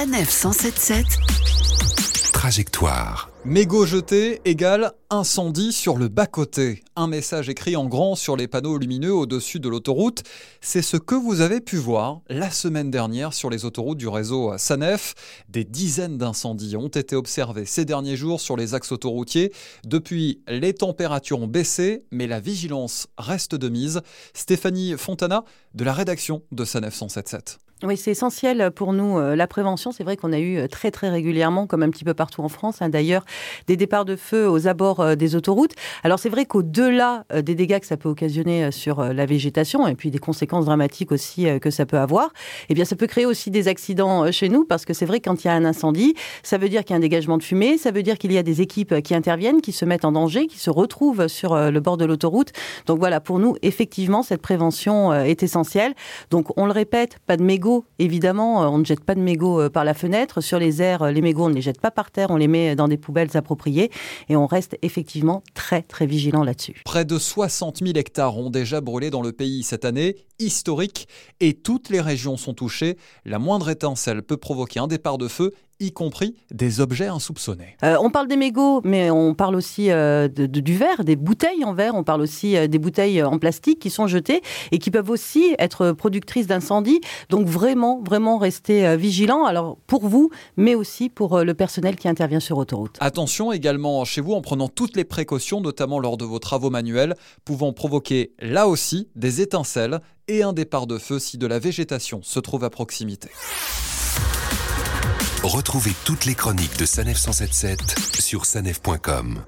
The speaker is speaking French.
Sanef 177 Trajectoire. Mégot jeté égale incendie sur le bas-côté. Un message écrit en grand sur les panneaux lumineux au-dessus de l'autoroute. C'est ce que vous avez pu voir la semaine dernière sur les autoroutes du réseau Sanef. Des dizaines d'incendies ont été observés ces derniers jours sur les axes autoroutiers. Depuis, les températures ont baissé, mais la vigilance reste de mise. Stéphanie Fontana de la rédaction de Sanef 177. Oui, c'est essentiel pour nous. Euh, la prévention, c'est vrai qu'on a eu euh, très très régulièrement, comme un petit peu partout en France, hein, d'ailleurs, des départs de feu aux abords euh, des autoroutes. Alors c'est vrai qu'au-delà des dégâts que ça peut occasionner sur la végétation et puis des conséquences dramatiques aussi que ça peut avoir, eh bien ça peut créer aussi des accidents chez nous parce que c'est vrai quand il y a un incendie, ça veut dire qu'il y a un dégagement de fumée, ça veut dire qu'il y a des équipes qui interviennent, qui se mettent en danger, qui se retrouvent sur le bord de l'autoroute. Donc voilà, pour nous, effectivement, cette prévention est essentielle. Donc on le répète, pas de mégots évidemment, euh, on ne jette pas de mégots euh, par la fenêtre. Sur les airs, euh, les mégots, on ne les jette pas par terre, on les met dans des poubelles appropriées. Et on reste effectivement très, très vigilant là-dessus. Près de 60 000 hectares ont déjà brûlé dans le pays cette année, historique, et toutes les régions sont touchées. La moindre étincelle peut provoquer un départ de feu y compris des objets insoupçonnés. Euh, on parle des mégots, mais on parle aussi euh, de, du verre, des bouteilles en verre, on parle aussi euh, des bouteilles en plastique qui sont jetées et qui peuvent aussi être productrices d'incendie. Donc vraiment, vraiment rester vigilant, alors pour vous, mais aussi pour le personnel qui intervient sur autoroute. Attention également chez vous en prenant toutes les précautions, notamment lors de vos travaux manuels, pouvant provoquer là aussi des étincelles et un départ de feu si de la végétation se trouve à proximité. Retrouvez toutes les chroniques de Sanef 177 sur sanef.com.